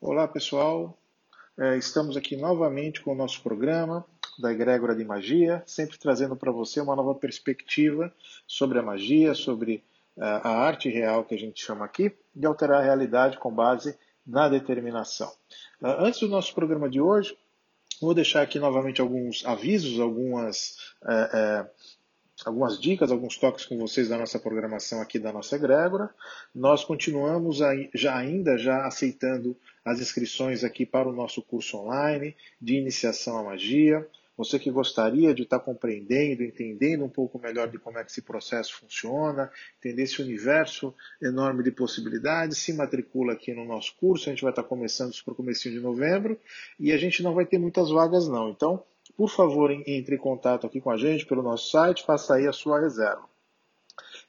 Olá pessoal, é, estamos aqui novamente com o nosso programa da Egrégora de Magia, sempre trazendo para você uma nova perspectiva sobre a magia, sobre é, a arte real que a gente chama aqui, de alterar a realidade com base na determinação. É, antes do nosso programa de hoje, vou deixar aqui novamente alguns avisos, algumas é, algumas dicas, alguns toques com vocês da nossa programação aqui da nossa egrégora. Nós continuamos já ainda já aceitando as inscrições aqui para o nosso curso online de iniciação à magia. Você que gostaria de estar compreendendo, entendendo um pouco melhor de como é que esse processo funciona, entender esse universo enorme de possibilidades, se matricula aqui no nosso curso. A gente vai estar começando isso para o começo de novembro e a gente não vai ter muitas vagas não. Então, por favor, entre em contato aqui com a gente pelo nosso site, faça aí a sua reserva.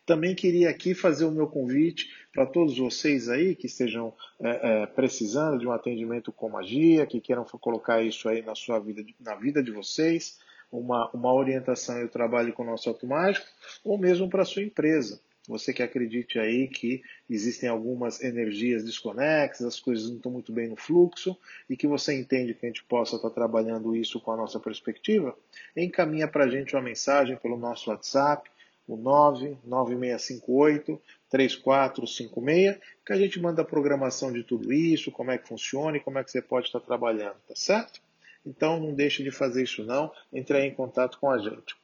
Também queria aqui fazer o meu convite para todos vocês aí que estejam é, é, precisando de um atendimento com magia, que queiram colocar isso aí na sua vida, na vida de vocês, uma, uma orientação e o trabalho com o nosso automático, ou mesmo para a sua empresa. Você que acredite aí que existem algumas energias desconexas, as coisas não estão muito bem no fluxo e que você entende que a gente possa estar trabalhando isso com a nossa perspectiva, encaminha para a gente uma mensagem pelo nosso WhatsApp, o 99658 3456, que a gente manda a programação de tudo isso, como é que funciona e como é que você pode estar trabalhando, tá certo? Então não deixe de fazer isso não, entre aí em contato com a gente.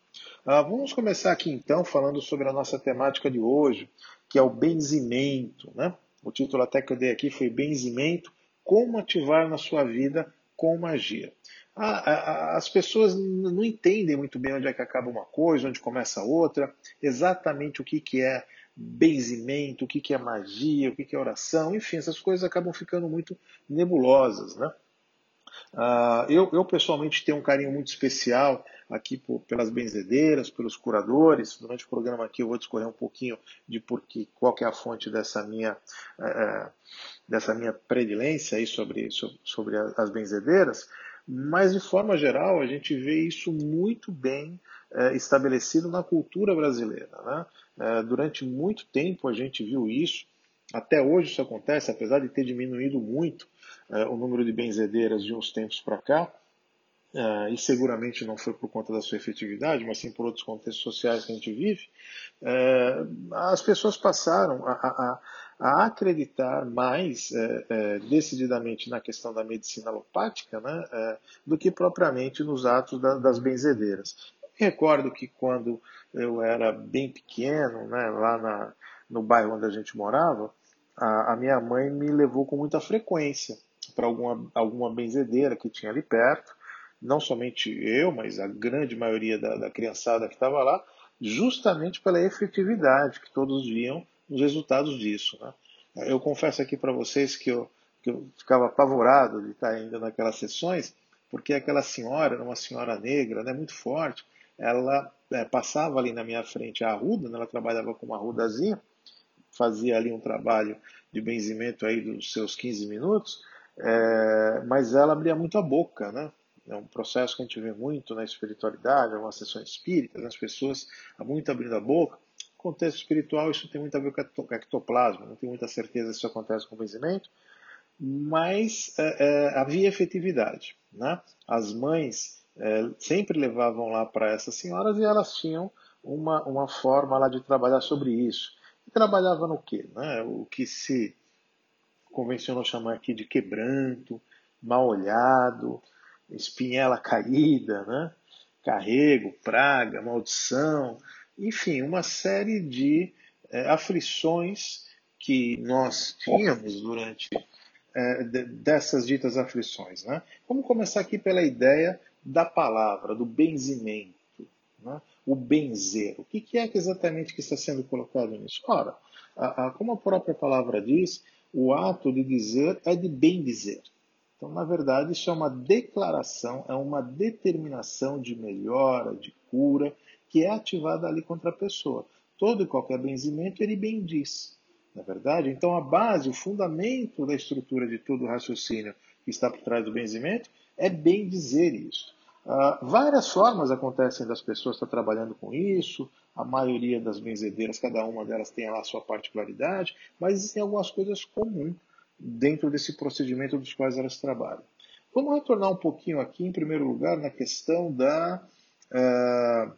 Ah, vamos começar aqui então falando sobre a nossa temática de hoje, que é o benzimento. Né? O título até que eu dei aqui foi Benzimento: Como ativar na sua vida com magia. Ah, as pessoas não entendem muito bem onde é que acaba uma coisa, onde começa outra, exatamente o que, que é benzimento, o que, que é magia, o que, que é oração, enfim, essas coisas acabam ficando muito nebulosas. Né? Uh, eu, eu, pessoalmente tenho um carinho muito especial aqui por, pelas benzedeiras, pelos curadores. Durante o programa aqui eu vou discorrer um pouquinho de porque, qual é a fonte dessa minha, uh, dessa minha predilência aí sobre, sobre, as benzedeiras. Mas, de forma geral, a gente vê isso muito bem uh, estabelecido na cultura brasileira. Né? durante muito tempo a gente viu isso. Até hoje isso acontece, apesar de ter diminuído muito uh, o número de benzedeiras de uns tempos para cá, uh, e seguramente não foi por conta da sua efetividade, mas sim por outros contextos sociais que a gente vive, uh, as pessoas passaram a, a, a acreditar mais decididamente na questão da medicina alopática né, do que propriamente nos atos da, das benzedeiras. Eu recordo que quando eu era bem pequeno, né, lá na, no bairro onde a gente morava, a, a minha mãe me levou com muita frequência para alguma, alguma benzedeira que tinha ali perto, não somente eu, mas a grande maioria da, da criançada que estava lá, justamente pela efetividade que todos viam nos resultados disso. Né? Eu confesso aqui para vocês que eu, que eu ficava apavorado de estar indo naquelas sessões, porque aquela senhora, uma senhora negra, né, muito forte, ela é, passava ali na minha frente a arruda, né, ela trabalhava com uma arrudazinha, fazia ali um trabalho de benzimento aí dos seus 15 minutos, é, mas ela abria muito a boca, né? É um processo que a gente vê muito na espiritualidade, algumas sessões espíritas, as pessoas muito abrindo a boca. No contexto espiritual, isso tem muito a ver com ectoplasma, não tenho muita certeza se isso acontece com o benzimento, mas é, é, havia efetividade. Né? As mães é, sempre levavam lá para essas senhoras e elas tinham uma, uma forma lá de trabalhar sobre isso. E trabalhava no quê? Né? O que se convencionou chamar aqui de quebranto, mal olhado, espinhela caída, né? carrego, praga, maldição, enfim, uma série de é, aflições que nós tínhamos durante é, dessas ditas aflições. Né? Vamos começar aqui pela ideia da palavra, do benzimento. Né? O benzer. O que, é que exatamente que está sendo colocado nisso? Ora, a, a, como a própria palavra diz, o ato de dizer é de bem dizer. Então, na verdade, isso é uma declaração, é uma determinação de melhora, de cura, que é ativada ali contra a pessoa. Todo e qualquer benzimento, ele bem diz. Na verdade, então a base, o fundamento da estrutura de todo o raciocínio que está por trás do benzimento é bem dizer isso. Uh, várias formas acontecem das pessoas estar trabalhando com isso, a maioria das benzedeiras, cada uma delas tem lá a sua particularidade, mas existem algumas coisas comuns dentro desse procedimento dos quais elas trabalham. Vamos retornar um pouquinho aqui, em primeiro lugar, na questão da, uh,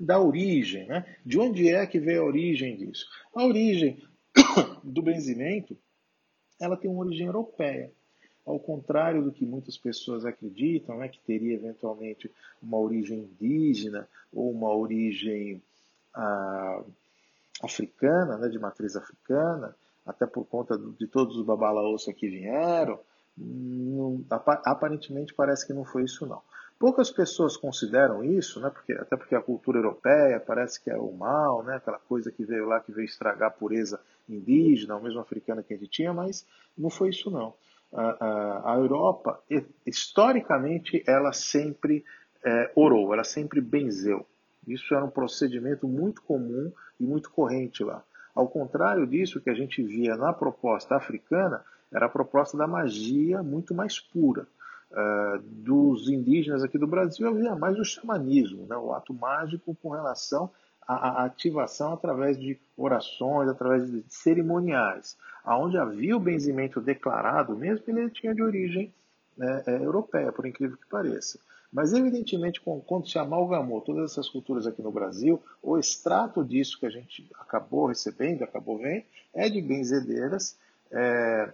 da origem. Né? De onde é que veio a origem disso? A origem do benzimento ela tem uma origem europeia. Ao contrário do que muitas pessoas acreditam, né, que teria eventualmente uma origem indígena ou uma origem ah, africana, né, de matriz africana, até por conta de todos os babalaos que vieram, não, aparentemente parece que não foi isso não. Poucas pessoas consideram isso, né, porque, até porque a cultura europeia parece que é o mal, né, aquela coisa que veio lá, que veio estragar a pureza indígena, ou mesmo africana que a gente tinha, mas não foi isso não. A, a, a Europa, historicamente, ela sempre é, orou, ela sempre benzeu. Isso era um procedimento muito comum e muito corrente lá. Ao contrário disso, que a gente via na proposta africana era a proposta da magia muito mais pura. Uh, dos indígenas aqui do Brasil havia mais o xamanismo, né, o ato mágico com relação à, ativação através de orações, através de cerimoniais. Aonde havia o benzimento declarado, mesmo que ele tinha de origem né, é, europeia, por incrível que pareça. Mas, evidentemente, quando se amalgamou todas essas culturas aqui no Brasil, o extrato disso que a gente acabou recebendo, acabou vendo, é de benzedeiras é,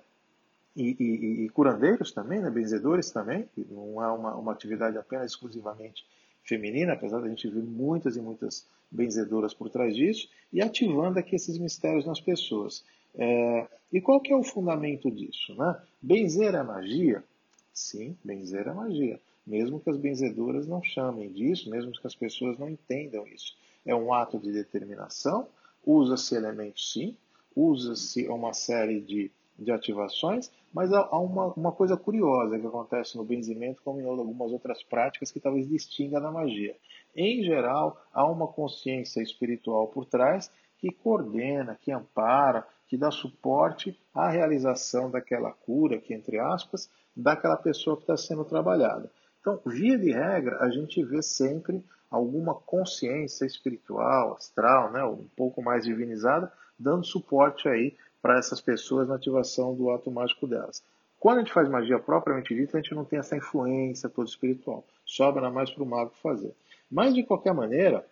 e, e, e, curandeiros também, né, benzedores também, que não é uma, uma atividade apenas exclusivamente feminina, apesar de a gente ver muitas e muitas benzedoras por trás disso, e ativando aqui esses mistérios nas pessoas. É, e qual que é o fundamento disso? Né? Benzer é magia? Sim, benzer é magia mesmo que as benzedoras não chamem disso, mesmo que as pessoas não entendam isso. É um ato de determinação, usa-se elementos sim, usa-se uma série de, de ativações, mas há uma, uma coisa curiosa que acontece no benzimento, como em algumas outras práticas que talvez distinga da magia. Em geral, há uma consciência espiritual por trás que coordena, que ampara, que dá suporte à realização daquela cura, que entre aspas, daquela pessoa que está sendo trabalhada. Então, via de regra, a gente vê sempre alguma consciência espiritual, astral, né, um pouco mais divinizada, dando suporte aí para essas pessoas na ativação do ato mágico delas. Quando a gente faz magia propriamente dita, a gente não tem essa influência toda espiritual. Sobra mais para o mago fazer. Mas, de qualquer maneira,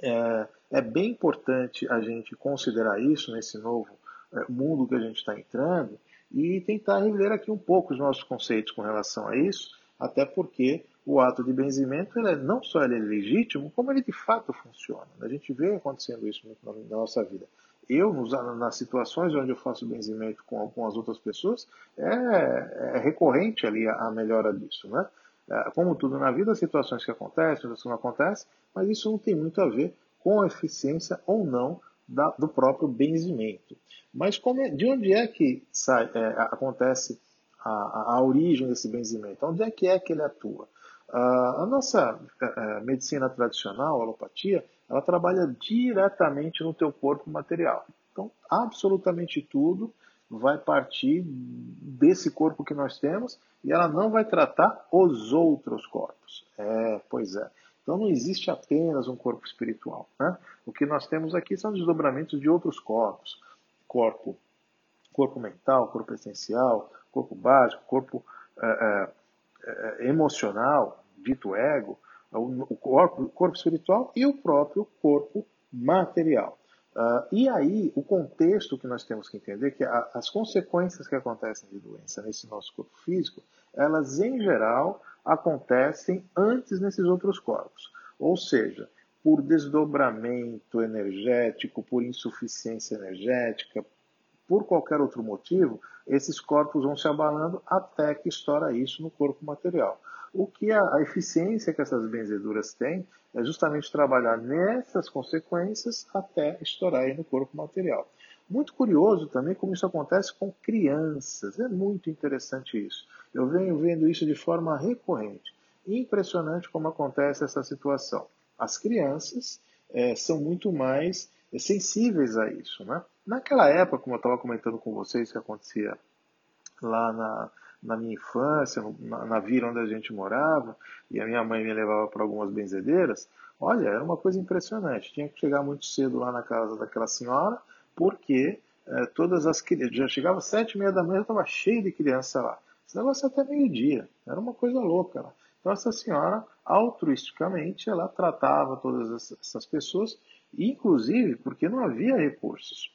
é, é, bem importante a gente considerar isso nesse novo é, mundo que a gente está entrando e tentar rever aqui um pouco os nossos conceitos com relação a isso, até porque o ato de benzimento ele é, não só ele é legítimo, como ele de fato funciona. A gente vê acontecendo isso na, na nossa vida. Eu, nos, nas situações onde eu faço benzimento com, as outras pessoas, é, é recorrente ali a, a, melhora disso. Né? É, como tudo na vida, situações que acontecem, outras que não acontecem, mas isso não tem muito a ver com a eficiência ou não da, do próprio benzimento. Mas como é, de onde é que sai, é, acontece a, a, origem desse benzimento, onde é que é que ele atua. Uh, a nossa uh, medicina tradicional, a alopatia, ela trabalha diretamente no teu corpo material. Então, absolutamente tudo vai partir desse corpo que nós temos e ela não vai tratar os outros corpos. É, pois é. Então não existe apenas um corpo espiritual. Né? O que nós temos aqui são desdobramentos de outros corpos. Corpo, corpo mental, corpo essencial, corpo básico, corpo é, é, é, emocional, dito ego, o, corpo, corpo espiritual e o próprio corpo material. Uh, e aí, o contexto que nós temos que entender é que a, as consequências que acontecem de doença nesse nosso corpo físico, elas em geral acontecem antes nesses outros corpos. Ou seja, por desdobramento energético, por insuficiência energética, por qualquer outro motivo, esses corpos vão se abalando até que estoura isso no corpo material. O que a, a eficiência que essas benzeduras têm é justamente trabalhar nessas consequências até estourar aí no corpo material. Muito curioso também como isso acontece com crianças. É muito interessante isso. Eu venho vendo isso de forma recorrente. Impressionante como acontece essa situação. As crianças é, são muito mais sensíveis a isso. Né? Naquela época, como eu estava comentando com vocês, que acontecia lá na, na minha infância, na, na vila onde a gente morava, e a minha mãe me levava para algumas benzedeiras, olha, era uma coisa impressionante. Tinha que chegar muito cedo lá na casa daquela senhora, porque é, todas as crianças. Já chegava às sete e meia da manhã, estava cheio de criança lá. Esse negócio até meio-dia. Era uma coisa louca lá. Então, essa senhora, altruisticamente, ela tratava todas essas pessoas, inclusive porque não havia recursos.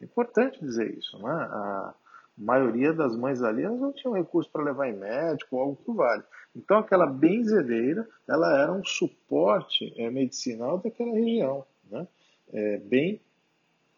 É importante dizer isso, né? A maioria das mães ali não tinham recurso para levar em médico ou algo que vale. Então, aquela benzedeira, ela era um suporte é, medicinal daquela região. Né? É bem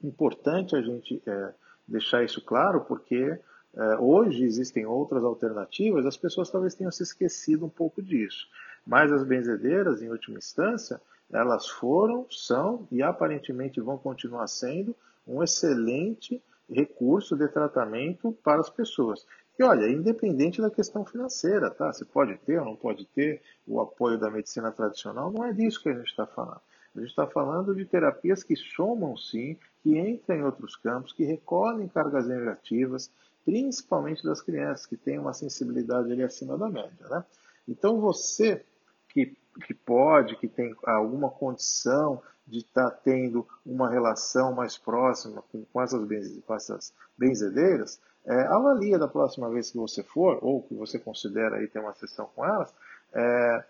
importante a gente é, deixar isso claro, porque é, hoje existem outras alternativas, as pessoas talvez tenham se esquecido um pouco disso. Mas as benzedeiras, em última instância, elas foram, são e aparentemente vão continuar sendo um excelente recurso de tratamento para as pessoas. E olha, independente da questão financeira, tá? Você pode ter ou não pode ter o apoio da medicina tradicional, não é disso que a gente está falando. A gente está falando de terapias que somam sim, que entram em outros campos, que recolhem cargas negativas, principalmente das crianças, que têm uma sensibilidade ali acima da média. Né? Então você que, que pode, que tem alguma condição de estar tá tendo uma relação mais próxima com, com, essas, com essas benzedeiras, é, avalia da próxima vez que você for, ou que você considera aí ter uma sessão com elas, é,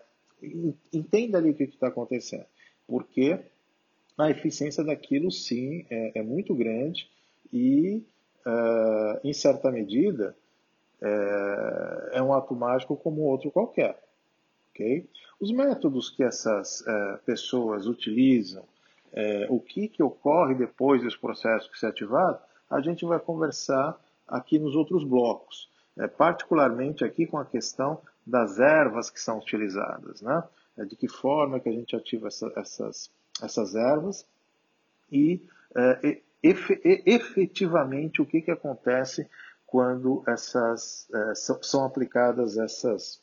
entenda ali o que está acontecendo. Porque a eficiência daquilo, sim, é, é muito grande e, é, em certa medida, é, é, um ato mágico como outro qualquer. Okay? Os métodos que essas é, pessoas utilizam, é, o que, que ocorre depois desse processo que se ativar, a gente vai conversar aqui nos outros blocos, é, particularmente aqui com a questão das ervas que são utilizadas, né? É, de que forma que a gente ativa essa, essas, essas ervas e efetivamente o que, que acontece quando essas, é, são aplicadas essas,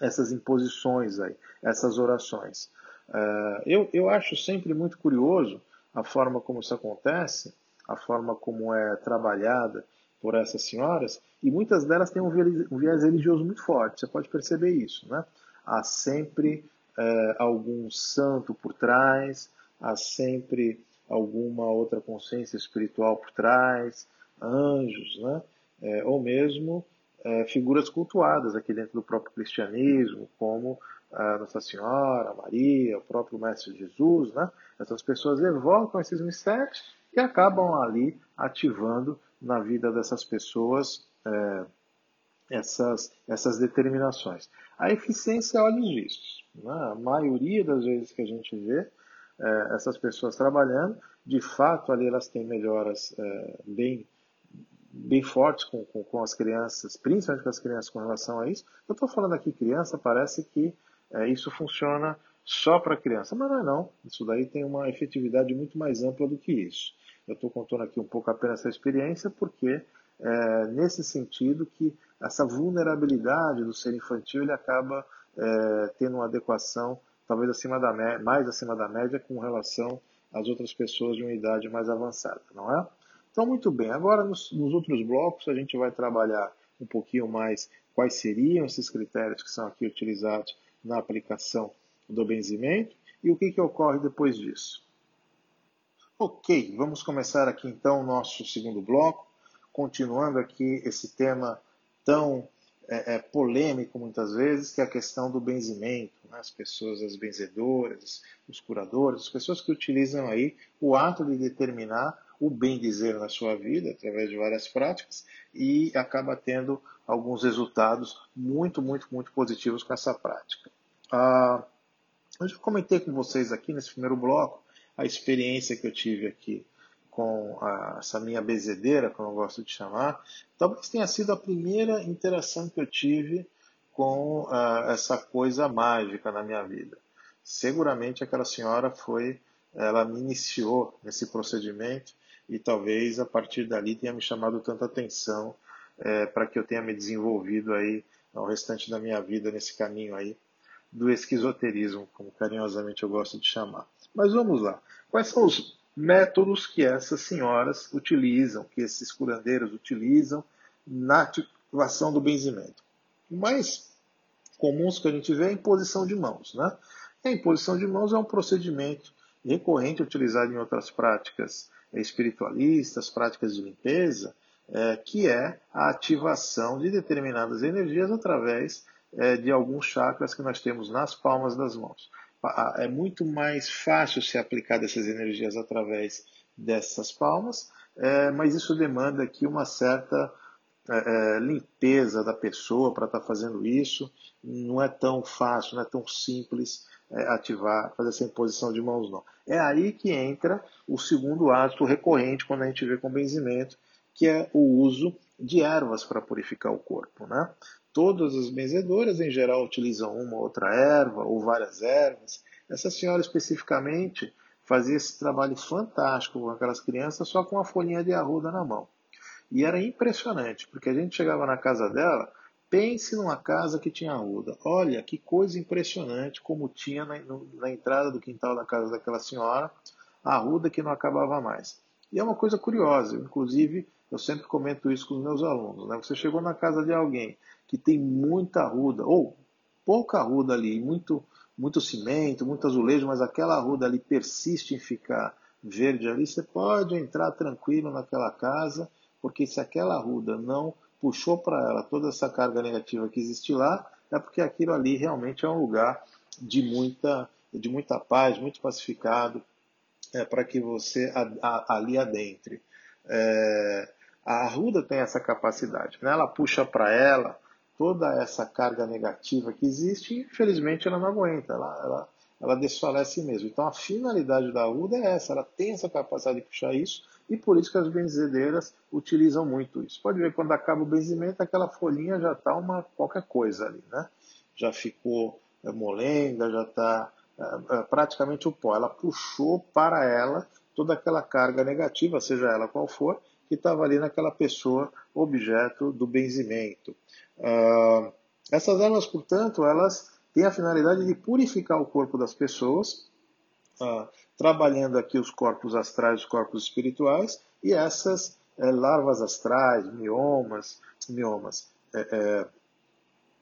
essas imposições, aí, essas orações. É, eu, eu acho sempre muito curioso a forma como isso acontece, a forma como é trabalhada por essas senhoras, e muitas delas têm um viés religioso muito forte, você pode perceber isso. Né? Há sempre é, algum santo por trás, há sempre alguma outra consciência espiritual por trás, anjos, né? É, ou mesmo é, figuras cultuadas aqui dentro do próprio cristianismo, como a Nossa Senhora, a Maria, o próprio Mestre Jesus, né? Essas pessoas evocam esses mistérios e acabam ali ativando na vida dessas pessoas é, essas, essas determinações. A eficiência é olhos vistos. Né? A maioria das vezes que a gente vê é, essas pessoas trabalhando, de fato ali elas têm melhoras é, bem, bem fortes com, com, com, as crianças, principalmente com as crianças com relação a isso. Eu estou falando aqui criança, parece que é, isso funciona só para criança, mas não é não. Isso daí tem uma efetividade muito mais ampla do que isso. Eu estou contando aqui um pouco apenas essa experiência porque é nesse sentido que essa vulnerabilidade do ser infantil ele acaba é, tendo uma adequação talvez acima da mais acima da média com relação às outras pessoas de uma idade mais avançada, não é? Então, muito bem. Agora, nos, nos outros blocos, a gente vai trabalhar um pouquinho mais quais seriam esses critérios que são aqui utilizados na aplicação do benzimento e o que, que ocorre depois disso. Ok, vamos começar aqui então o nosso segundo bloco, continuando aqui esse tema tão é, é, polêmico muitas vezes, que é a questão do benzimento. Né? As pessoas, as benzedoras, os curadores, as pessoas que utilizam aí o ato de determinar o bem dizer na sua vida através de várias práticas e acaba tendo alguns resultados muito, muito, muito positivos com essa prática. Ah, eu já comentei com vocês aqui nesse primeiro bloco a experiência que eu tive aqui com a, essa minha bezedeira, como eu gosto de chamar, talvez tenha sido a primeira interação que eu tive com uh, essa coisa mágica na minha vida. Seguramente aquela senhora foi, ela me iniciou nesse procedimento e talvez a partir dali tenha me chamado tanta atenção é, para que eu tenha me desenvolvido aí ao restante da minha vida nesse caminho aí do esquizoterismo, como carinhosamente eu gosto de chamar. Mas vamos lá. Quais são os métodos que essas senhoras utilizam, que esses curandeiros utilizam na ativação do benzimento? O mais comuns que a gente vê é a imposição de mãos. Né? a imposição de mãos é um procedimento recorrente utilizado em outras práticas espiritualistas, práticas de limpeza, é, que é a ativação de determinadas energias através é, de alguns chakras que nós temos nas palmas das mãos. É muito mais fácil se aplicar dessas energias através dessas palmas, é, mas isso demanda aqui uma certa é, é limpeza da pessoa para estar tá fazendo isso. Não é tão fácil, não é tão simples ativar, fazer essa imposição de mãos, não. É aí que entra o segundo hábito recorrente quando a gente vê com benzimento, que é o uso de ervas para purificar o corpo. Né? Todas as benzedoras, em geral, utilizam uma ou outra erva ou várias ervas. Essa senhora, especificamente, fazia esse trabalho fantástico com aquelas crianças só com a folhinha de arruda na mão. E era impressionante, porque a gente chegava na casa dela, pense numa casa que tinha arruda. Olha que coisa impressionante como tinha na, na entrada do quintal da casa daquela senhora, a arruda que não acabava mais. E é uma coisa curiosa, inclusive eu sempre comento isso com os meus alunos. Né? Você chegou na casa de alguém que tem muita arruda, ou pouca arruda ali, muito, muito cimento, muito azulejo, mas aquela arruda ali persiste em ficar verde ali, você pode entrar tranquilo naquela casa, porque se aquela arruda não puxou para ela toda essa carga negativa que existe lá, é porque aquilo ali realmente é um lugar de muita, de muita paz, muito pacificado, é, para que você a, a, ali adentre. É, a arruda tem essa capacidade, né? ela puxa para ela toda essa carga negativa que existe e infelizmente ela não aguenta, ela, ela, ela desfalece mesmo. Então a finalidade da arruda é essa, ela tem essa capacidade de puxar isso e por isso que as benzedeiras utilizam muito isso. Pode ver quando acaba o benzimento, aquela folhinha já está uma qualquer coisa ali, né? Já ficou é, molenga, já está é, é, praticamente o pó. Ela puxou para ela toda aquela carga negativa, seja ela qual for, que estava ali naquela pessoa objeto do benzimento. Uh, essas ervas, portanto, elas têm a finalidade de purificar o corpo das pessoas, uh, trabalhando aqui os corpos astrais, os corpos espirituais, e essas é, larvas astrais, miomas, miomas, é,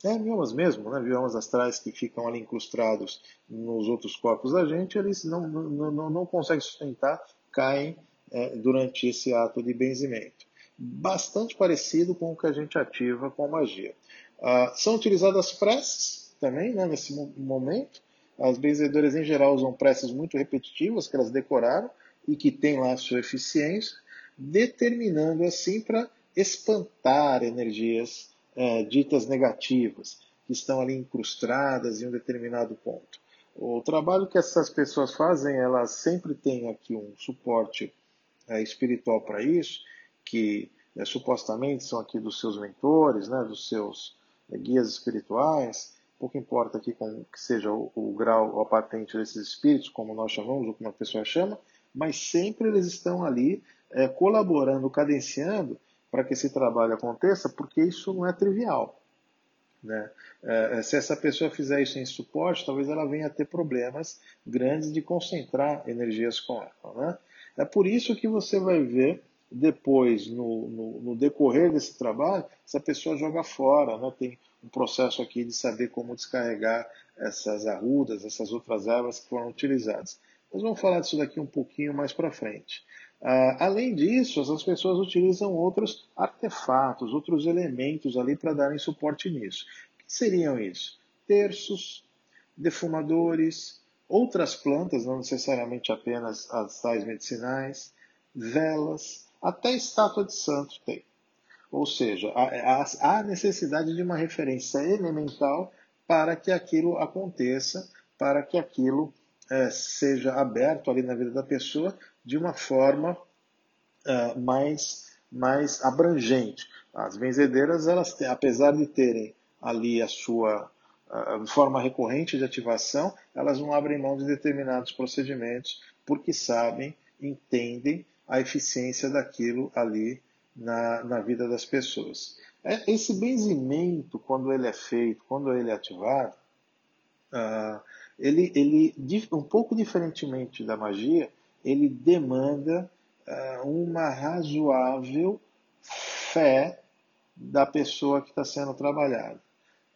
é, é, miomas mesmo, né, miomas astrais que ficam ali incrustados nos outros corpos da gente, eles não, não, não, não conseguem sustentar, caem durante esse ato de benzimento. Bastante parecido com o que a gente ativa com a magia. Ah, são utilizadas preces também né, nesse momento. As benzedoras em geral usam preces muito repetitivas que elas decoraram e que têm lá a sua eficiência, determinando assim para espantar energias é, ditas negativas que estão ali incrustadas em um determinado ponto. O trabalho que essas pessoas fazem, elas sempre têm aqui um suporte é, espiritual para isso, que é, supostamente são aqui dos seus mentores, né, dos seus é, guias espirituais, pouco importa aqui com que seja o, o grau ou a patente desses espíritos, como nós chamamos, ou como a pessoa chama, mas sempre eles estão ali é, colaborando, cadenciando para que esse trabalho aconteça, porque isso não é trivial. Né? É, se essa pessoa fizer isso em suporte, talvez ela venha a ter problemas grandes de concentrar energias com ela. Né? É por isso que você vai ver depois, no, no, no decorrer desse trabalho, essa pessoa joga fora, né? tem um processo aqui de saber como descarregar essas arrudas, essas outras ervas que foram utilizadas. Nós vamos falar disso daqui um pouquinho mais para frente. Uh, além disso, essas pessoas utilizam outros artefatos, outros elementos ali para darem suporte nisso. O que seriam isso? Terços, defumadores, outras plantas, não necessariamente apenas as sais medicinais, velas, até estátua de santo tem. Ou seja, há necessidade de uma referência elemental para que aquilo aconteça, para que aquilo é, seja aberto ali na vida da pessoa de uma forma é, mais, mais abrangente. As benzedeiras, elas, apesar de terem ali a sua de forma recorrente de ativação, elas não abrem mão de determinados procedimentos porque sabem, entendem a eficiência daquilo ali na, na vida das pessoas. É, esse benzimento, quando ele é feito, quando ele é ativado, uh, ele, ele, um pouco diferentemente da magia, ele demanda uh, uma razoável fé da pessoa que está sendo trabalhada.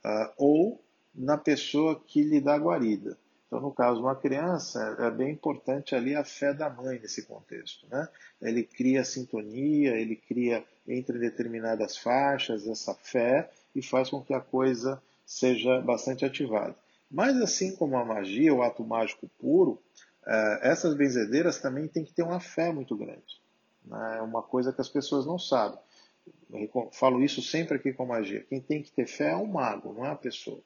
Uh, ou na pessoa que lhe dá guarida. Então, no caso de uma criança, é bem importante ali a fé da mãe nesse contexto. Né? Ele cria sintonia, ele cria entre determinadas faixas essa fé e faz com que a coisa seja bastante ativada. Mas assim como a magia, o ato mágico puro, é, essas benzedeiras também têm que ter uma fé muito grande. Né? É uma coisa que as pessoas não sabem. Eu falo isso sempre aqui com a magia. Quem tem que ter fé é o mago, não é a pessoa.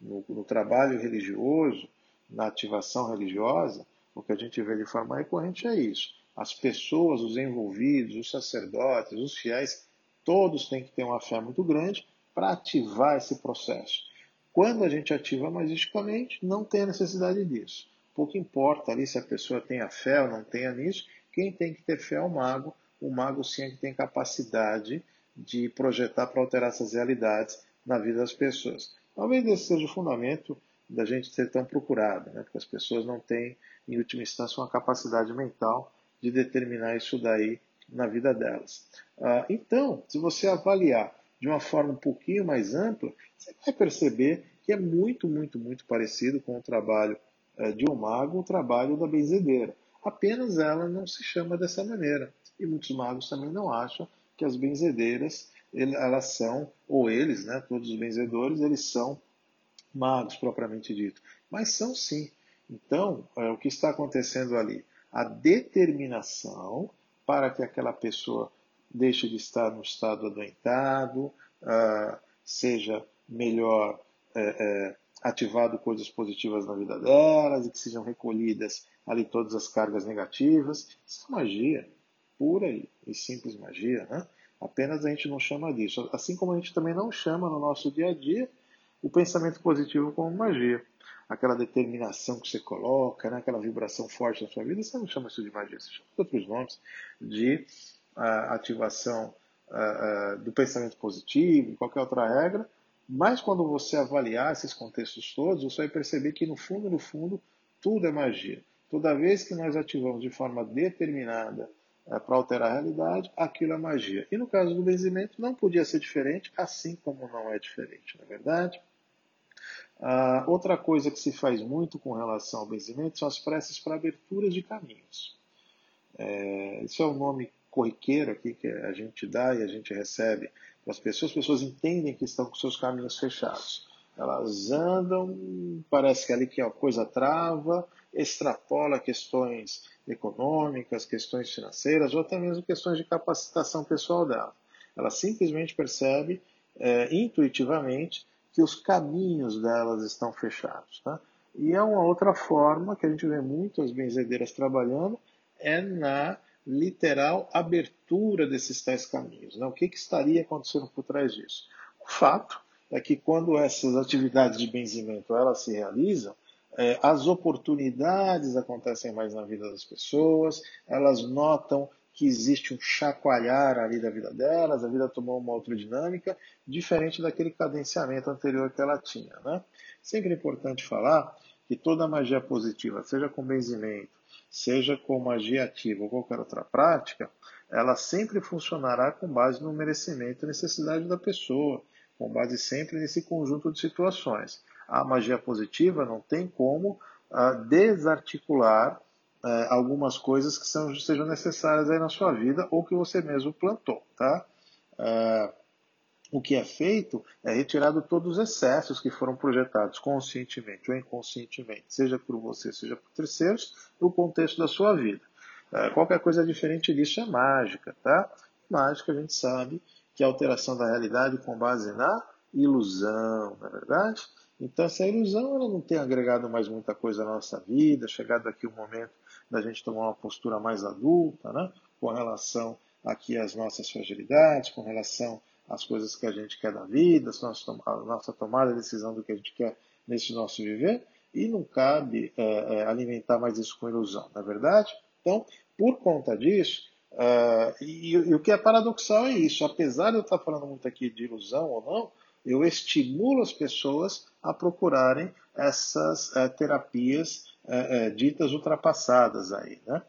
No, no trabalho religioso, na ativação religiosa, o que a gente vê de forma recorrente é isso. As pessoas, os envolvidos, os sacerdotes, os fiéis, todos têm que ter uma fé muito grande para ativar esse processo. Quando a gente ativa magisticamente, não tem a necessidade disso. Pouco importa ali se a pessoa tem a fé ou não tenha nisso, quem tem que ter fé é o mago. O mago sim é que tem capacidade de projetar para alterar essas realidades na vida das pessoas. Talvez esse seja o fundamento da gente ser tão procurado, né? porque as pessoas não têm, em última instância, uma capacidade mental de determinar isso daí na vida delas. Ah, então, se você avaliar de uma forma um pouquinho mais ampla, você vai perceber que é muito, muito, muito parecido com o trabalho eh, de um mago, o trabalho da benzedeira. Apenas ela não se chama dessa maneira. E muitos magos também não acham que as benzedeiras, elas são, ou eles, né, todos os benzedores, eles são magos propriamente dito. Mas são sim. Então, é, o que está acontecendo ali? A determinação para que aquela pessoa deixe de estar no estado adoentado, uh, seja melhor é, é, ativado coisas positivas na vida delas e que sejam recolhidas ali todas as cargas negativas. Isso é magia, pura e, e simples magia, né? Apenas a gente não chama disso. Assim como a gente também não chama no nosso dia a dia o pensamento positivo como magia. Aquela determinação que você coloca, né? aquela vibração forte na sua vida, você não chama isso de magia, você chama de outros nomes de uh, ativação uh, uh, do pensamento positivo, qualquer outra regra. Mas quando você avaliar esses contextos todos, você vai perceber que no fundo, no fundo, tudo é magia. Toda vez que nós ativamos de forma determinada para alterar a realidade, aquilo é magia. E no caso do benzimento, não podia ser diferente, assim como não é diferente, não é verdade? Ah, outra coisa que se faz muito com relação ao benzimento são as preces para aberturas de caminhos. É, esse é o nome corriqueiro aqui que a gente dá e a gente recebe para as pessoas. As pessoas entendem que estão com seus caminhos fechados. Elas andam, parece que ali que a coisa trava, extrapola questões econômicas, questões financeiras ou até mesmo questões de capacitação pessoal dela. Ela simplesmente percebe é, intuitivamente que os caminhos delas estão fechados. Tá? E é uma outra forma que a gente vê muitas benzedeiras trabalhando, é na literal abertura desses tais caminhos. Né? O que, que estaria acontecendo por trás disso? O fato é que quando essas atividades de benzimento elas se realizam, é, as oportunidades acontecem mais na vida das pessoas, elas notam que existe um chacoalhar ali da vida delas, a vida tomou uma outra dinâmica, diferente daquele cadenciamento anterior que ela tinha. Né? Sempre é importante falar que toda magia positiva, seja com benzimento, seja com magia ativa ou qualquer outra prática, ela sempre funcionará com base no merecimento e necessidade da pessoa, com base sempre nesse conjunto de situações. A magia positiva não tem como uh, desarticular é, algumas coisas que são, sejam necessárias aí na sua vida ou que você mesmo plantou, tá? É, o que é feito é retirado todos os excessos que foram projetados conscientemente ou inconscientemente, seja por você, seja por terceiros, no contexto da sua vida. É, qualquer coisa diferente disso é mágica, tá? Mágica a gente sabe que é a alteração da realidade com base na ilusão, não é verdade? Então essa ilusão ela não tem agregado mais muita coisa na nossa vida, chegado aqui o momento da gente tomar uma postura mais adulta, né? com relação aqui às nossas fragilidades, com relação às coisas que a gente quer da vida, a nossa tomada de decisão do que a gente quer nesse nosso viver, e não cabe é, é, alimentar mais isso com ilusão, não é verdade? Então, por conta disso, é, e, e, o que é paradoxal é isso, apesar de eu estar falando muito aqui de ilusão ou não, eu estimulo as pessoas a procurarem essas é, terapias é, é, ditas ultrapassadas aí, né?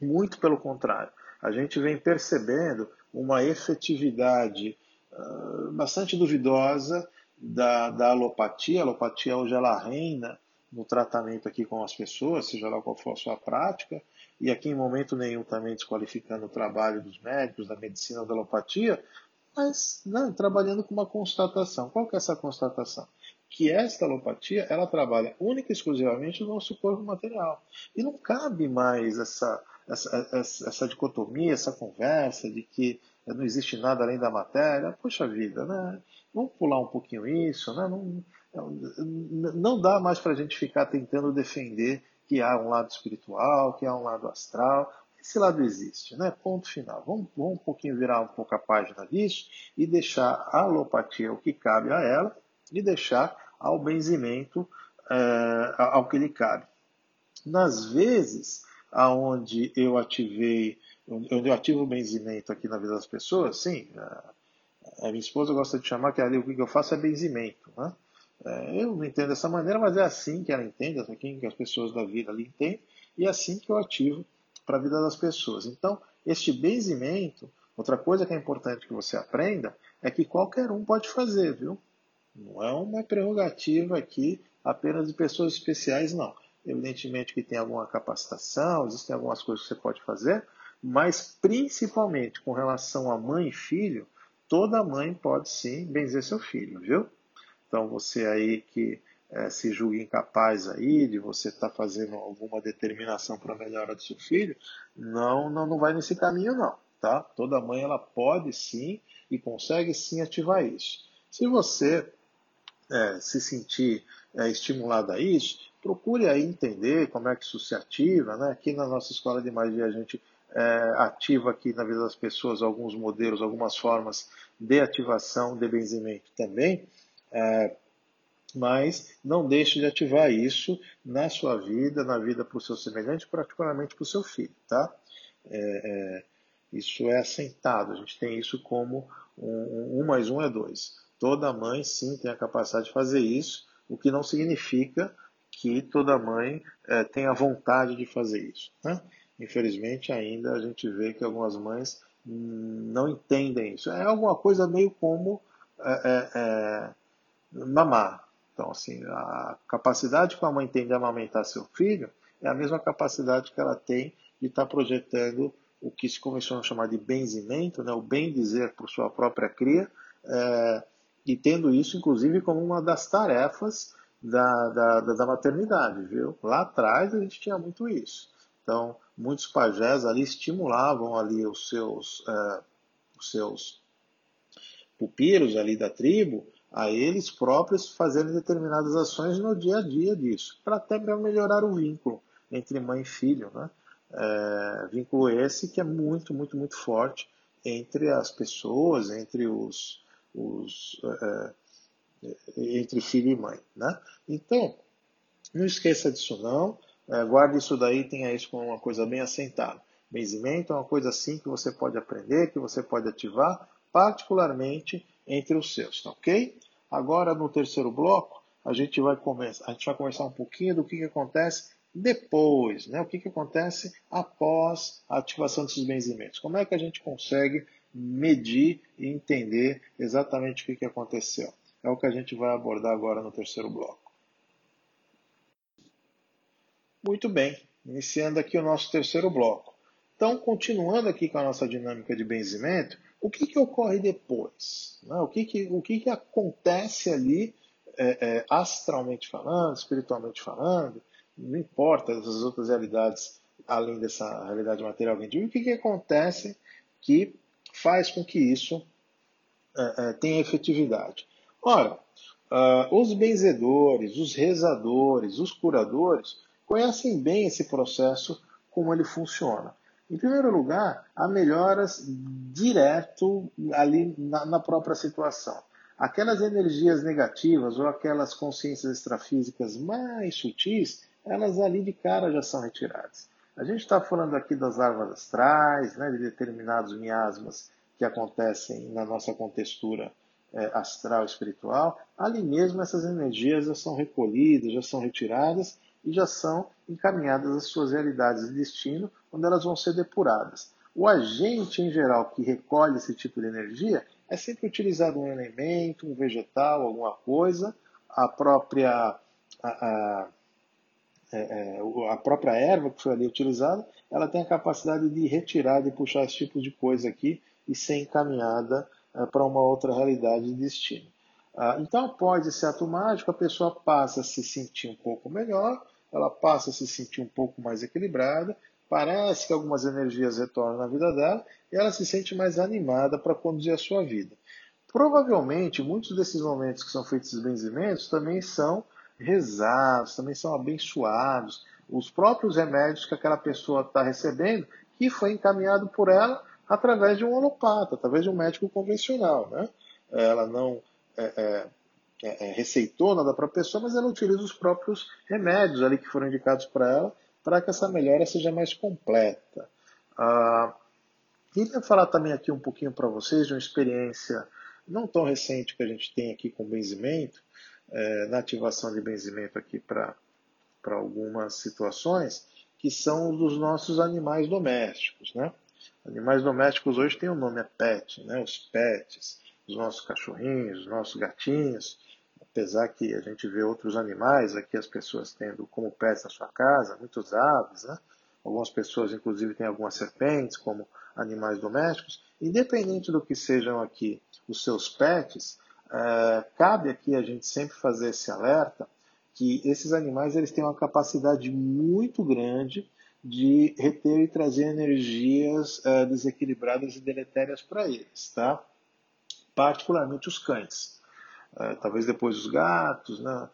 Muito pelo contrário, a gente vem percebendo uma efetividade uh, bastante duvidosa da, da alopatia. A alopatia hoje ela reina no tratamento aqui com as pessoas, seja lá qual for a sua prática, e aqui em momento nenhum também desqualificando o trabalho dos médicos, da medicina, da alopatia, mas né, trabalhando com uma constatação. Qual que é essa constatação? Que esta alopatia, ela trabalha única e exclusivamente no nosso corpo material. E não cabe mais essa, essa, essa, essa dicotomia, essa conversa de que não existe nada além da matéria. Poxa vida, né? Vamos pular um pouquinho isso, né? Não, não dá mais para a gente ficar tentando defender que há um lado espiritual, que há um lado astral. Esse lado existe, né? Ponto final. Vamos, vamos um pouquinho virar um pouco a página disso e deixar a alopatia o que cabe a ela e deixar ao benzimento é, ao que lhe cabe. Nas vezes aonde eu ativei, onde eu ativo o benzimento aqui na vida das pessoas, sim, a minha esposa gosta de chamar que ali o que eu faço é benzimento, né? É, eu não entendo dessa maneira, mas é assim que ela entende, é assim que as pessoas da vida ali entendem, e é assim que eu ativo para a vida das pessoas. Então, este benzimento, outra coisa que é importante que você aprenda, é que qualquer um pode fazer, viu? Não é uma prerrogativa aqui apenas de pessoas especiais, não. Evidentemente que tem alguma capacitação, existem algumas coisas que você pode fazer, mas principalmente com relação a mãe e filho, toda mãe pode sim benzer seu filho, viu? Então você aí que é, se julga incapaz aí de você estar tá fazendo alguma determinação para a melhora do seu filho, não, não, não vai nesse caminho não, tá? Toda mãe ela pode sim e consegue sim ativar isso. Se você é, se sentir é, estimulado a isso, procure aí entender como é que isso se ativa, né? Aqui na nossa escola de magia a gente é, ativa aqui na vida das pessoas alguns modelos, algumas formas de ativação de benzimento também. É, mas não deixe de ativar isso na sua vida, na vida para o seu semelhante, particularmente para o seu filho, tá? É, é, isso é assentado, a gente tem isso como um, um, mais um é dois. Toda mãe, sim, tem a capacidade de fazer isso, o que não significa que toda mãe é, tenha vontade de fazer isso. Né? Infelizmente, ainda a gente vê que algumas mães não entendem isso. É alguma coisa meio como é, é, mamar. Então, assim, a capacidade que a mãe tem de amamentar seu filho é a mesma capacidade que ela tem de estar projetando o que se começou a chamar de benzimento, né, o bem dizer por sua própria cria, é, e tendo isso, inclusive, como uma das tarefas da, da, da, maternidade, viu? Lá atrás a gente tinha muito isso. Então, muitos pajés ali estimulavam ali os seus, é, os seus pupilos ali da tribo a eles próprios fazerem determinadas ações no dia a dia disso, para até melhorar o vínculo entre mãe e filho, né? É, vínculo esse que é muito, muito, muito forte entre as pessoas, entre os, os é, é entre filho e mãe, né? Então, não esqueça disso não, é, guarde isso daí, tenha isso como uma coisa bem assentada. Benzimento é uma coisa assim que você pode aprender, que você pode ativar, particularmente entre os seus, tá ok? Agora, no terceiro bloco, a gente vai conversar, a gente vai conversar um pouquinho do que, que acontece depois, né? O que, que acontece após a ativação desses benzimentos. Como é que a gente consegue medir e entender exatamente o que, aconteceu? É o que a gente vai abordar agora no terceiro bloco. Muito bem, iniciando aqui o nosso terceiro bloco. Então, continuando aqui com a nossa dinâmica de benzimento, o que, que ocorre depois? Né? O, que, que, o que, que acontece ali, é, é, astralmente falando, espiritualmente falando, não importa as outras realidades além dessa realidade material que a gente vive, o que, que acontece que faz com que isso é, é tenha efetividade? Ora, uh, os benzedores, os rezadores, os curadores conhecem bem esse processo, como ele funciona. Em primeiro lugar, há melhoras direto ali na, na própria situação. Aquelas energias negativas ou aquelas consciências extrafísicas mais sutis, elas ali de cara já são retiradas. A gente está falando aqui das larvas astrais, né, de determinados miasmas que acontecem na nossa contextura é, astral espiritual. Ali mesmo essas energias já são recolhidas, já são retiradas e já são encaminhadas às suas realidades de destino, onde elas vão ser depuradas. O agente em geral que recolhe esse tipo de energia é sempre utilizado um elemento, um vegetal, alguma coisa, a própria a, a, é, é, a própria erva que foi ali utilizada, ela tem a capacidade de retirar, de puxar esse tipo de coisa aqui e ser encaminhada é, para uma outra realidade de destino. Ah, então, após esse ato mágico, a pessoa passa a se sentir um pouco melhor, ela passa a se sentir um pouco mais equilibrada, parece que algumas energias retornam na vida dela e ela se sente mais animada para conduzir a sua vida. Provavelmente, muitos desses momentos que são feitos esses benzimentos também são rezados, também são abençoados. Os próprios remédios que aquela pessoa está recebendo, que foi encaminhado por ela através de um holopata, através de um médico convencional. Né? Ela não é, é, é, é receitou nada para a pessoa, mas ela utiliza os próprios remédios ali que foram indicados para ela, para que essa melhora seja mais completa. Ah, queria falar também aqui um pouquinho para vocês de uma experiência não tão recente que a gente tem aqui com benzimento, é, na ativação de benzimento aqui para algumas situações, que são dos nossos animais domésticos. Né? Animais domésticos hoje têm o um nome, é pet, né? os pets, os nossos cachorrinhos, os nossos gatinhos, apesar que a gente vê outros animais aqui, as pessoas tendo como pets na sua casa, muitos aves, né? algumas pessoas inclusive têm algumas serpentes como animais domésticos, independente do que sejam aqui os seus pets, é, cabe aqui a gente sempre fazer esse alerta que esses animais eles têm uma capacidade muito grande de reter e trazer energias é, desequilibradas e deletérias para eles, tá? Particularmente os cães. É, talvez depois os gatos, né?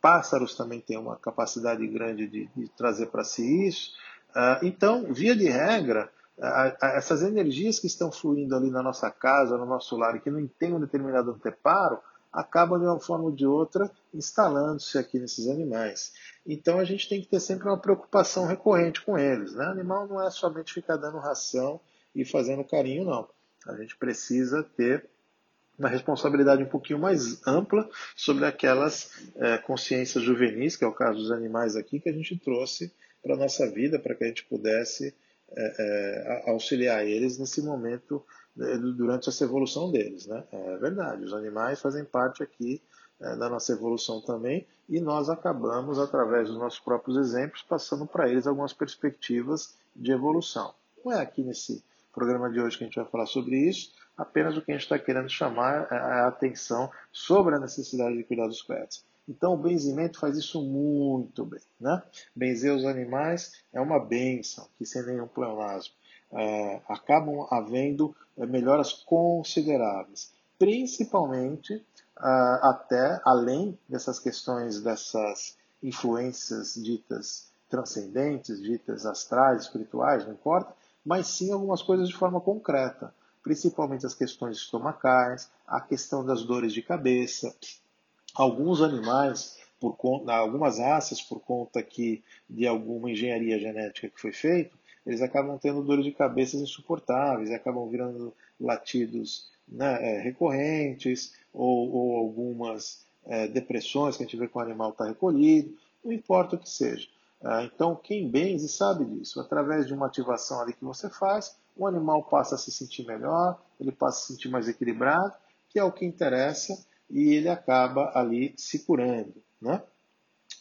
Pássaros também têm uma capacidade grande de, de trazer para si isso. Então, via de regra, essas energias que estão fluindo ali na nossa casa, no nosso lar, e que não tem um determinado anteparo, acabam de uma forma ou de outra instalando-se aqui nesses animais. Então a gente tem que ter sempre uma preocupação recorrente com eles. Né? Animal não é somente ficar dando ração e fazendo carinho, não. A gente precisa ter uma responsabilidade um pouquinho mais ampla sobre aquelas é, consciências juvenis, que é o caso dos animais aqui, que a gente trouxe para a nossa vida, para que a gente pudesse é, é, auxiliar eles nesse momento né, durante essa evolução deles. Né? É verdade, os animais fazem parte aqui é, da nossa evolução também e nós acabamos, através dos nossos próprios exemplos, passando para eles algumas perspectivas de evolução. Não é aqui nesse programa de hoje que a gente vai falar sobre isso, apenas o que a gente está querendo chamar é a atenção sobre a necessidade de cuidar dos pets. Então o benzimento faz isso muito bem. Né? Benzer os animais é uma benção, que sem nenhum pleonasmo. É, acabam havendo é, melhoras consideráveis, principalmente é, até além dessas questões, dessas influências ditas transcendentes, ditas astrais, espirituais, não importa, mas sim algumas coisas de forma concreta, principalmente as questões estomacais, a questão das dores de cabeça, alguns animais, por conta, algumas raças, por conta que de alguma engenharia genética que foi feita, eles acabam tendo dores de cabeça insuportáveis, acabam virando latidos né, é, recorrentes, ou, ou algumas é, depressões que a gente vê que o animal está recolhido, não importa o que seja. Ah, então, quem benze sabe disso. Através de uma ativação ali que você faz, o animal passa a se sentir melhor, ele passa a se sentir mais equilibrado, que é o que interessa e ele acaba ali se curando. Né?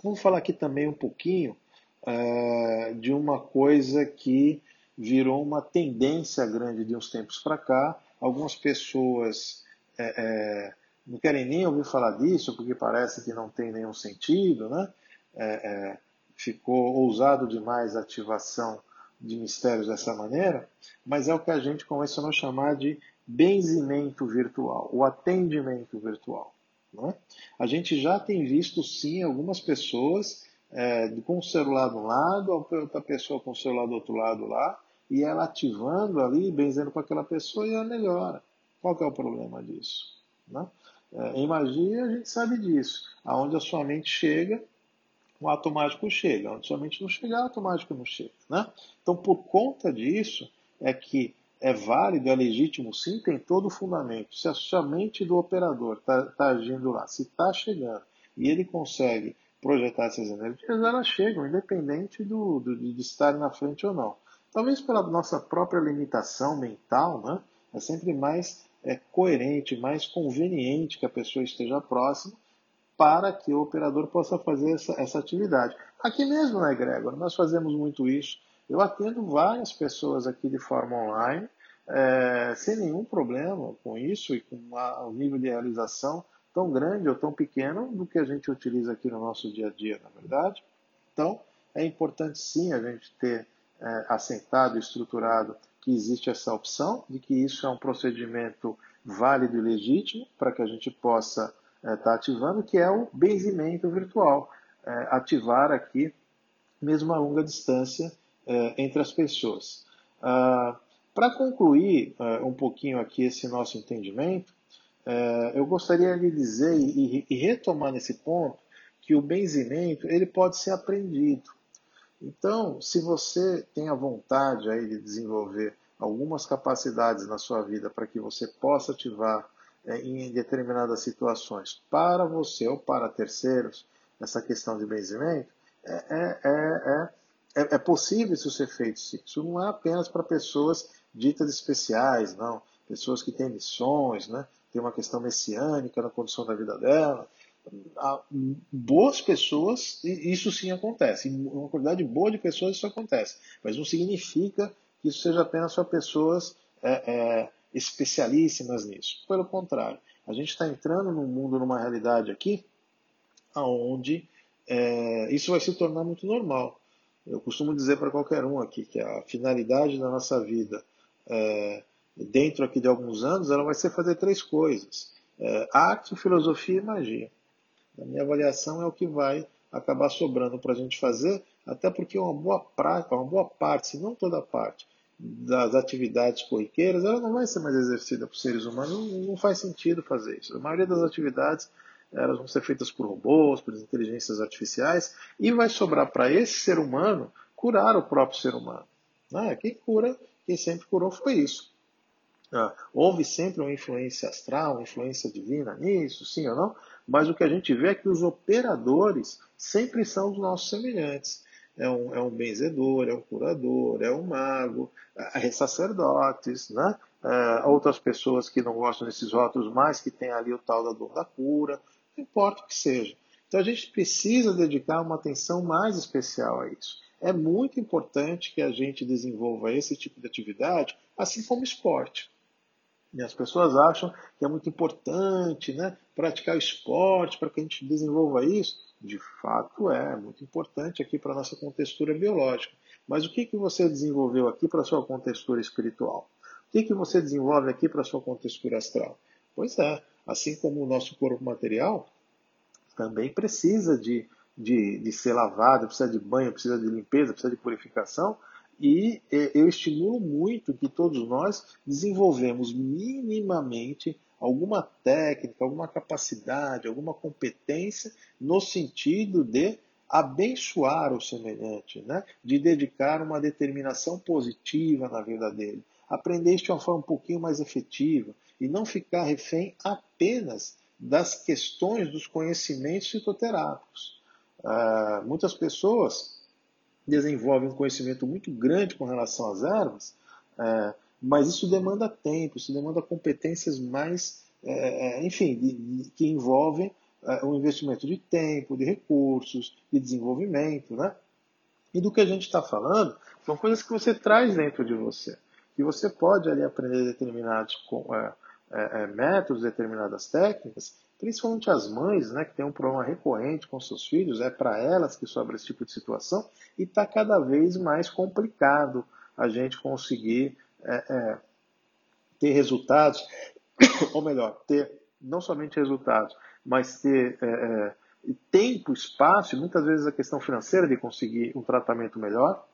Vamos falar aqui também um pouquinho uh, de uma coisa que virou uma tendência grande de uns tempos para cá. Algumas pessoas é, é, não querem nem ouvir falar disso porque parece que não tem nenhum sentido, né? É, ficou ousado demais a ativação de mistérios dessa maneira, mas é o que a gente a chamar de benzimento virtual, o atendimento virtual. Né? A gente já tem visto sim algumas pessoas é, com o celular de um lado, outra pessoa com o celular do outro lado lá, e ela ativando ali, benzendo com aquela pessoa e ela melhora. Qual que é o problema disso? Né? É, em magia a gente sabe disso. Aonde a sua mente chega, o automático chega. Onde a sua mente não chegar, o automático não chega. Né? Então, por conta disso, é que é válido, é legítimo, sim, tem todo o fundamento. Se a mente do operador está tá agindo lá, se está chegando e ele consegue projetar essas energias, elas chegam, independente do, do, de estar na frente ou não. Talvez pela nossa própria limitação mental, né? é sempre mais é, coerente, mais conveniente que a pessoa esteja próxima para que o operador possa fazer essa, essa atividade. Aqui mesmo na Egregor, nós fazemos muito isso. Eu atendo várias pessoas aqui de forma online, é, sem nenhum problema com isso e com um nível de realização tão grande ou tão pequeno do que a gente utiliza aqui no nosso dia a dia, na verdade. Então, é importante sim a gente ter é, assentado estruturado que existe essa opção, de que isso é um procedimento válido e legítimo para que a gente possa estar é, tá ativando, que é o benzimento virtual. É, ativar aqui, mesmo a longa distância é, entre as pessoas. Ah, para concluir é, um pouquinho aqui esse nosso entendimento, é, eu gostaria de dizer e, e retomar nesse ponto que o benzimento ele pode ser aprendido. Então, se você tem a vontade aí de desenvolver algumas capacidades na sua vida para que você possa ativar é, em determinadas situações para você ou para terceiros essa questão de benzimento, é, é, é, é, é possível isso ser feito sim. Isso não é apenas para pessoas ditas especiais, não. Pessoas que têm missões, né? tem uma questão messiânica na condição da vida dela. Boas pessoas, isso sim acontece. Em uma quantidade boa de pessoas isso acontece. Mas não significa que isso seja apenas para pessoas é, é, especialíssimas nisso. Pelo contrário, a gente está entrando num mundo, numa realidade aqui, onde é, isso vai se tornar muito normal. Eu costumo dizer para qualquer um aqui que a finalidade da nossa vida é, dentro aqui de alguns anos, ela vai ser fazer três coisas: é, arte, filosofia e magia. Na minha avaliação, é o que vai acabar sobrando para a gente fazer, até porque uma boa prática, uma boa parte, se não toda parte, das atividades corriqueiras, ela não vai ser mais exercida por seres humanos, não, não faz sentido fazer isso. A maioria das atividades elas vão ser feitas por robôs, por inteligências artificiais, e vai sobrar para esse ser humano curar o próprio ser humano. Né? Quem cura, quem sempre curou foi isso. Ah, houve sempre uma influência astral, uma influência divina nisso, sim ou não? Mas o que a gente vê é que os operadores sempre são os nossos semelhantes. É um, é um benzedor, é um curador, é um mago, é sacerdotes, né? É, outras pessoas que não gostam desses rótulos, mas que tem ali o tal da dor da cura, não importa o que seja. Então a gente precisa dedicar uma atenção mais especial a isso. É muito importante que a gente desenvolva esse tipo de atividade, assim como esporte. E as pessoas acham que é muito importante né, praticar esporte para que a gente desenvolva isso. De fato é, é muito importante aqui para a nossa contextura biológica. Mas o que, que você desenvolveu aqui para a sua contextura espiritual? O que, que você desenvolve aqui para a sua contextura astral? Pois é, assim como o nosso corpo material também precisa de, de, de ser lavado, precisa de banho, precisa de limpeza, precisa de purificação, e eu estimulo muito que todos nós desenvolvemos minimamente alguma técnica, alguma capacidade, alguma competência no sentido de abençoar o semelhante, né? de dedicar uma determinação positiva na vida dele. Aprender isso de uma forma um pouquinho mais efetiva e não ficar refém apenas das questões dos conhecimentos fitoterápicos. Uh, muitas pessoas desenvolve um conhecimento muito grande com relação às ervas, é, mas isso demanda tempo, isso demanda competências mais, é, é enfim, de, de, que envolvem um investimento de tempo, de recursos, de desenvolvimento, né? E do que a gente está falando são coisas que você traz dentro de você, que você pode ali aprender determinados é, é, métodos, determinadas técnicas, principalmente as mães, né, que tem um problema recorrente com seus filhos, é para elas que sobra esse tipo de situação, e está cada vez mais complicado a gente conseguir é, é, ter resultados, ou melhor, ter não somente resultados, mas ter é, tempo, espaço, muitas vezes a questão financeira de conseguir um tratamento melhor,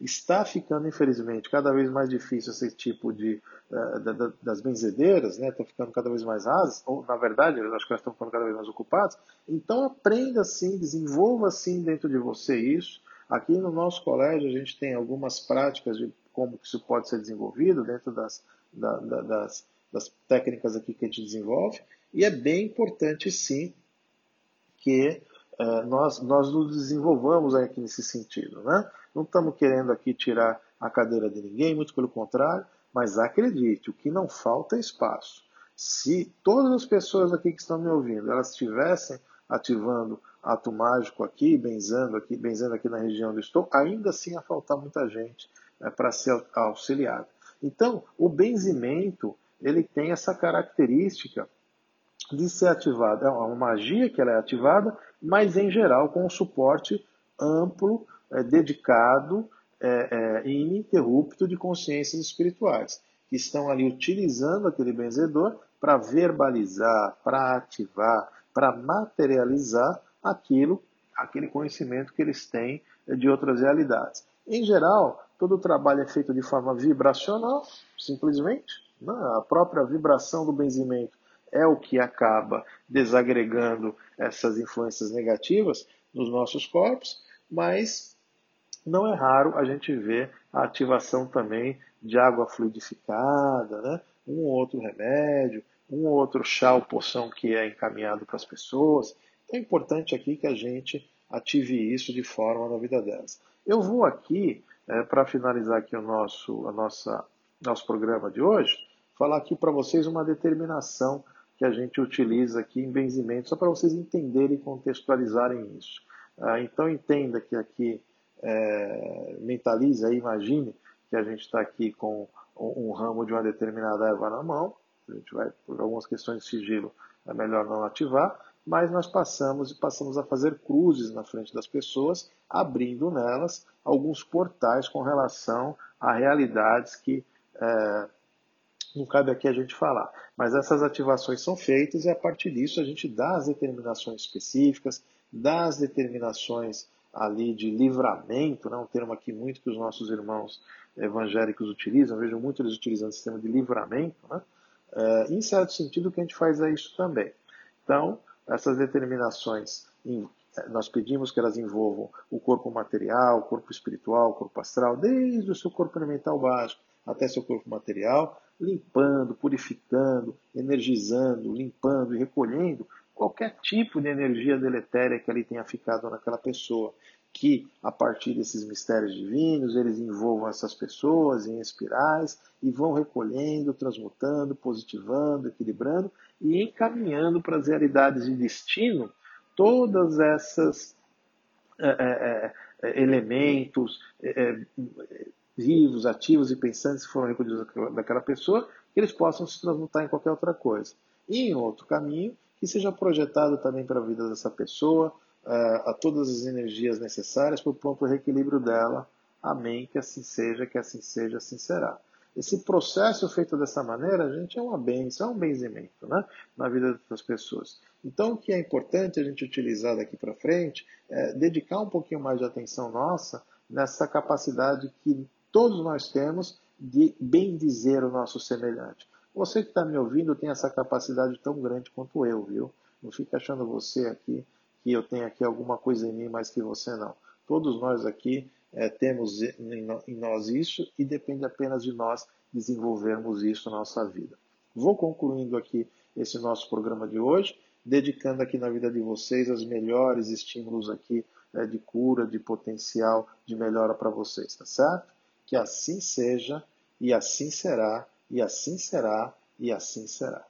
Está ficando, infelizmente, cada vez mais difícil esse tipo de. Uh, das benzedeiras, né? Estão ficando cada vez mais rasas, ou na verdade, eu acho que elas estão ficando cada vez mais ocupadas. Então, aprenda assim, desenvolva assim dentro de você isso. Aqui no nosso colégio, a gente tem algumas práticas de como isso pode ser desenvolvido dentro das, da, da, das, das técnicas aqui que a gente desenvolve. E é bem importante, sim, que uh, nós, nós nos desenvolvamos aqui nesse sentido. Né? Não estamos querendo aqui tirar a cadeira de ninguém, muito pelo contrário, mas acredite, o que não falta é espaço. Se todas as pessoas aqui que estão me ouvindo, elas estivessem ativando ato mágico aqui, benzendo aqui, benzendo aqui na região onde estou, ainda assim ia faltar muita gente né, para ser auxiliada. Então, o benzimento ele tem essa característica de ser ativado. É uma magia que ela é ativada, mas em geral com um suporte amplo, é, dedicado é, é, e ininterrupto de consciências espirituais, que estão ali utilizando aquele benzedor para verbalizar, para ativar, para materializar aquilo, aquele conhecimento que eles têm de outras realidades. Em geral, todo o trabalho é feito de forma vibracional, simplesmente. Né? A própria vibração do benzimento é o que acaba desagregando essas influências negativas nos nossos corpos, mas não é raro a gente ver a ativação também de água fluidificada, né? um ou outro remédio, um ou outro chá ou poção que é encaminhado para as pessoas. Então é importante aqui que a gente ative isso de forma na vida delas. Eu vou aqui, é, para finalizar aqui o nosso, a nossa, nosso programa de hoje, falar aqui para vocês uma determinação que a gente utiliza aqui em benzimento, só para vocês entenderem e contextualizarem isso. Ah, então entenda que aqui, é, mentalize aí, imagine que a gente está aqui com um ramo de uma determinada erva na mão, a gente vai, por algumas questões de sigilo, é melhor não ativar, mas nós passamos e passamos a fazer cruzes na frente das pessoas, abrindo nelas alguns portais com relação a realidades que é, não cabe aqui a gente falar. Mas essas ativações são feitas e a partir disso a gente dá as determinações específicas, dá as determinações ali de livramento, né, um termo aqui muito que os nossos irmãos evangélicos utilizam, vejo muito eles utilizando o sistema de livramento, né, é, em certo sentido que a gente faz é isso também. Então, essas determinações, nós pedimos que elas envolvam o corpo material, o corpo espiritual, o corpo astral, desde o seu corpo elemental básico até seu corpo material, limpando, purificando, energizando, limpando e recolhendo qualquer tipo de energia deletéria que ali tenha ficado naquela pessoa. Que a partir desses mistérios divinos eles envolvam essas pessoas em espirais e vão recolhendo, transmutando, positivando, equilibrando e encaminhando para as realidades de destino todas essas é, é, elementos, é, vivos, ativos e pensantes que foram recolhidos daquela pessoa, que eles possam se transmutar em qualquer outra coisa. E em outro caminho, que seja projetado também para a vida dessa pessoa, uh, a todas as energias necessárias para o pronto reequilíbrio dela. Amém. Que assim seja, que assim seja, assim será. Esse processo feito dessa maneira, gente, é uma benção, é um benzimento né, na vida das pessoas. Então, o que é importante a gente utilizar daqui para frente é dedicar um pouquinho mais de atenção nossa nessa capacidade que todos nós temos de bem dizer o nosso semelhante. Você que está me ouvindo tem essa capacidade tão grande quanto eu, viu? Não fique achando você aqui que eu tenho aqui alguma coisa em mim mais que você não. Todos nós aqui é, temos em nós isso e depende apenas de nós desenvolvermos isso na nossa vida. Vou concluindo aqui esse nosso programa de hoje, dedicando aqui na vida de vocês os melhores estímulos aqui é, de cura, de potencial, de melhora para vocês, tá certo? Que assim seja, e assim será, e assim será, e assim será.